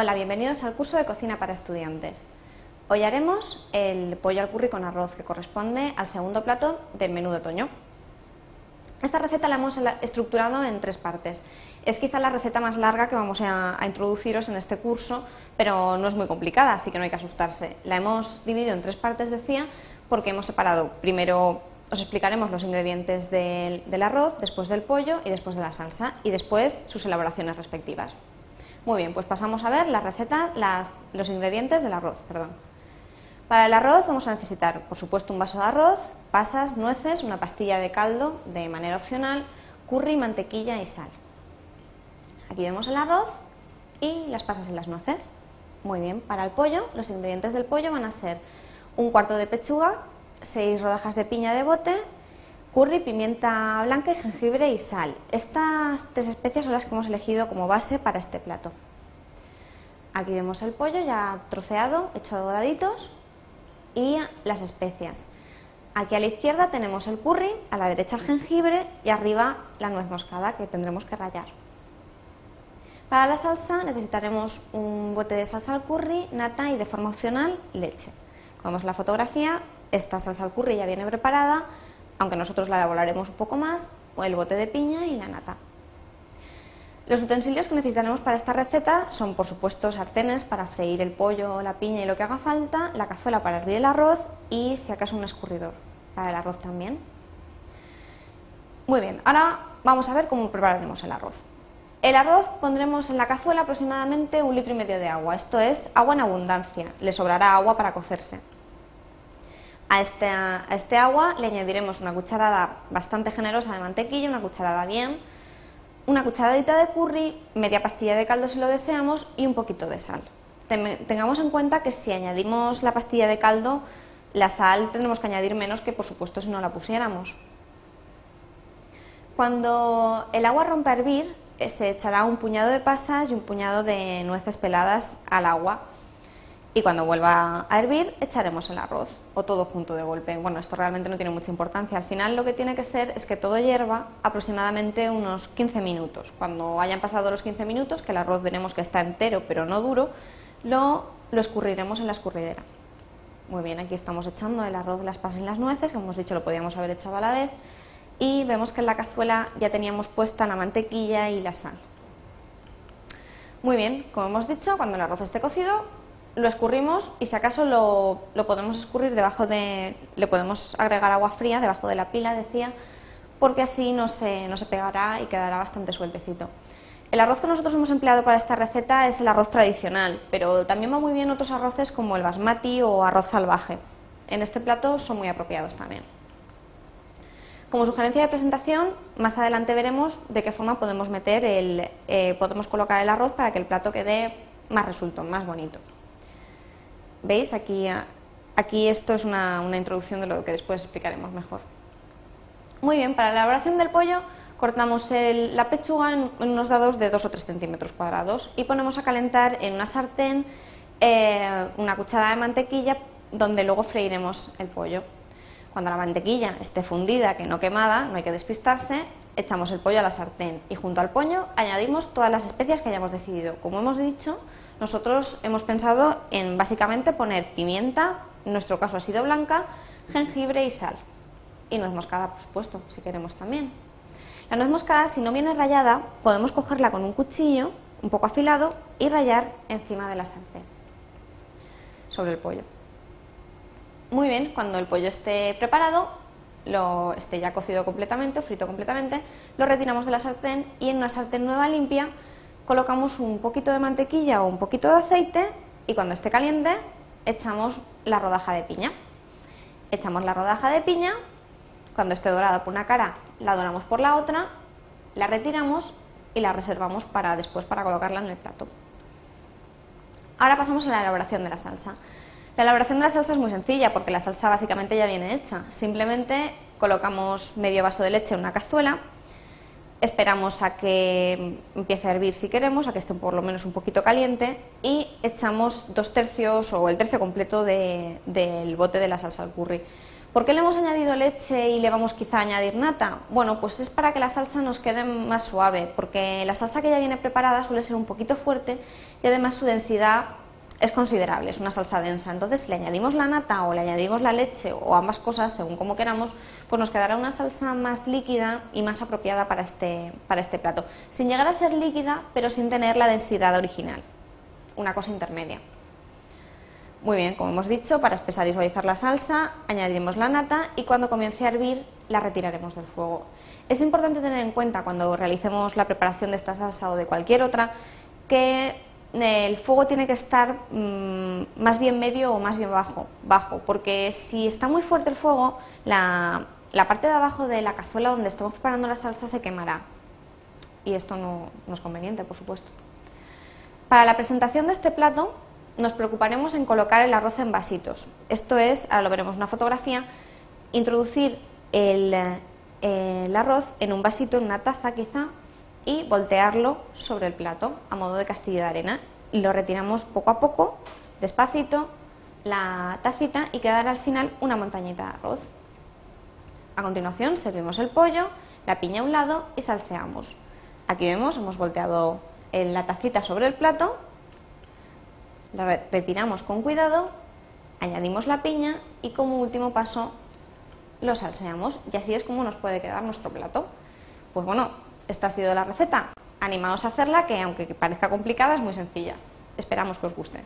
Hola, bienvenidos al curso de cocina para estudiantes. Hoy haremos el pollo al curry con arroz que corresponde al segundo plato del menú de otoño. Esta receta la hemos estructurado en tres partes. Es quizá la receta más larga que vamos a, introduciros en este curso, pero no es muy complicada, así que no hay que asustarse. La hemos dividido en tres partes, decía, porque hemos separado primero os explicaremos los ingredientes del, del, arroz, después del pollo y después de la salsa y después sus elaboraciones respectivas. Muy bien, pues pasamos a ver la receta, los ingredientes del arroz. Perdón. Para el arroz vamos a necesitar, por supuesto, un vaso de arroz, pasas, nueces, una pastilla de caldo de manera opcional, curry, mantequilla y sal. Aquí vemos el arroz y las pasas y las nueces. Muy bien, para el pollo, los ingredientes del pollo van a ser un cuarto de pechuga, seis rodajas de piña de bote, curry, pimienta blanca y jengibre y sal. Estas tres especias son las que hemos elegido como base para este plato. Aquí vemos el pollo ya troceado, hecho a daditos y las especias. Aquí a la izquierda tenemos el curry, a la derecha el jengibre y arriba la nuez moscada que tendremos que rallar. Para la salsa necesitaremos un bote de salsa al curry, nata y de forma opcional leche. Como vemos la fotografía, esta salsa al curry ya viene preparada, aunque nosotros la elaboraremos un poco más, el bote de piña y la nata. Los utensilios que necesitaremos para esta receta son, por supuesto, sartenes para freír el pollo, la piña y lo que haga falta, la cazuela para hervir el arroz y, si acaso, un escurridor para el arroz también. Muy bien, ahora vamos a ver cómo prepararemos el arroz. El arroz pondremos en la cazuela aproximadamente un litro y medio de agua, esto es agua en abundancia, le sobrará agua para cocerse. A este, este, agua le añadiremos una cucharada bastante generosa de mantequilla, una cucharada bien, una cucharadita de curry, media pastilla de caldo si lo deseamos y un poquito de sal. Tengamos en cuenta que si añadimos la pastilla de caldo, la sal tendremos que añadir menos que por supuesto si no la pusiéramos. Cuando el agua rompa a hervir, eh, se echará un puñado de pasas y un puñado de nueces peladas al agua y cuando vuelva a hervir echaremos el arroz o todo junto de golpe. Bueno, esto realmente no tiene mucha importancia. Al final lo que tiene que ser es que todo hierva aproximadamente unos 15 minutos. Cuando hayan pasado los 15 minutos, que el arroz veremos que está entero pero no duro, lo, lo escurriremos en la escurridera. Muy bien, aquí estamos echando el arroz, las pasas y las nueces, como hemos dicho lo podíamos haber echado a la vez, y vemos que en la cazuela ya teníamos puesta la mantequilla y la sal. Muy bien, como hemos dicho, cuando el arroz esté cocido, lo escurrimos y si acaso lo, podemos escurrir debajo de, le podemos agregar agua fría debajo de la pila, decía, porque así no se, no se pegará y quedará bastante sueltecito. El arroz que nosotros hemos empleado para esta receta es el arroz tradicional, pero también va muy bien otros arroces como el basmati o arroz salvaje. En este plato son muy apropiados también. Como sugerencia de presentación, más adelante veremos de qué forma podemos meter el, eh, podemos colocar el arroz para que el plato quede más resuelto, más bonito. ¿Veis? Aquí, aquí esto es una, introducción de lo que después explicaremos mejor. Muy bien, para la elaboración del pollo cortamos la pechuga en, unos dados de 2 o 3 centímetros cuadrados y ponemos a calentar en una sartén eh, una cucharada de mantequilla donde luego freiremos el pollo. Cuando la mantequilla esté fundida, que no quemada, no hay que despistarse, echamos el pollo a la sartén y junto al pollo añadimos todas las especias que hayamos decidido. Como hemos dicho, nosotros hemos pensado en básicamente poner pimienta, en nuestro caso ha sido blanca, jengibre y sal. Y nuez moscada, por supuesto, si queremos también. La nuez moscada, si no viene rallada, podemos cogerla con un cuchillo un poco afilado y rallar encima de la sartén, sobre el pollo. Muy bien, cuando el pollo esté preparado, lo esté ya cocido completamente frito completamente, lo retiramos de la sartén y en una sartén nueva limpia colocamos un poquito de mantequilla o un poquito de aceite y cuando esté caliente echamos la rodaja de piña. Echamos la rodaja de piña, cuando esté dorada por una cara la doramos por la otra, la retiramos y la reservamos para después para colocarla en el plato. Ahora pasamos a la elaboración de la salsa. La elaboración de la salsa es muy sencilla porque la salsa básicamente ya viene hecha. Simplemente colocamos medio vaso de leche en una cazuela, esperamos a que empiece a hervir si queremos, a que esté por lo menos un poquito caliente y echamos dos tercios o el tercio completo del bote de la salsa al curry. ¿Por qué le hemos añadido leche y le vamos quizá a añadir nata? Bueno, pues es para que la salsa nos quede más suave, porque la salsa que ya viene preparada suele ser un poquito fuerte y además su densidad es considerable, es una salsa densa. Entonces, si le añadimos la nata o le añadimos la leche o ambas cosas, según como queramos, pues nos quedará una salsa más líquida y más apropiada para este, para este plato. Sin llegar a ser líquida, pero sin tener la densidad original. Una cosa intermedia. Muy bien, como hemos dicho, para espesar y suavizar la salsa, añadiremos la nata y cuando comience a hervir la retiraremos del fuego. Es importante tener en cuenta cuando realicemos la preparación de esta salsa o de cualquier otra que el fuego tiene que estar mm, más bien medio o más bien bajo, bajo, porque si está muy fuerte el fuego, la, parte de abajo de la cazuela donde estamos preparando la salsa se quemará. Y esto no, es conveniente, por supuesto. Para la presentación de este plato nos preocuparemos en colocar el arroz en vasitos. Esto es, ahora lo veremos en una fotografía, introducir el, el arroz en un vasito, en una taza quizá, y voltearlo sobre el plato a modo de castillo de arena. Y lo retiramos poco a poco, despacito, la tacita y quedará al final una montañita de arroz. A continuación servimos el pollo, la piña a un lado y salseamos. Aquí vemos, hemos volteado la tacita sobre el plato, la retiramos con cuidado, añadimos la piña y como último paso lo salseamos y así es como nos puede quedar nuestro plato. Pues bueno, esta ha sido la receta. Animaos a hacerla, que aunque parezca complicada, es muy sencilla. Esperamos que os guste.